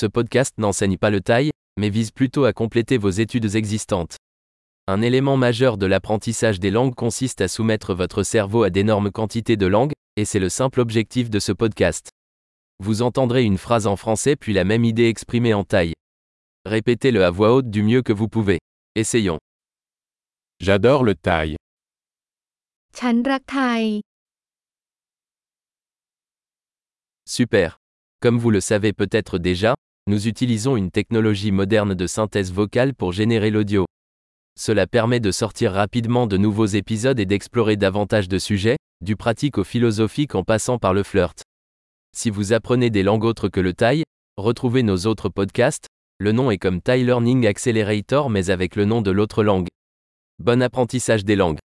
Ce podcast n'enseigne pas le taille, mais vise plutôt à compléter vos études existantes. Un élément majeur de l'apprentissage des langues consiste à soumettre votre cerveau à d'énormes quantités de langues, et c'est le simple objectif de ce podcast. Vous entendrez une phrase en français puis la même idée exprimée en taille. Répétez-le à voix haute du mieux que vous pouvez. Essayons. J'adore le thaï. ฉันรักไทย Super. Comme vous le savez peut-être déjà, nous utilisons une technologie moderne de synthèse vocale pour générer l'audio. Cela permet de sortir rapidement de nouveaux épisodes et d'explorer davantage de sujets, du pratique au philosophique en passant par le flirt. Si vous apprenez des langues autres que le thaï, retrouvez nos autres podcasts, le nom est comme Thai Learning Accelerator mais avec le nom de l'autre langue. Bon apprentissage des langues.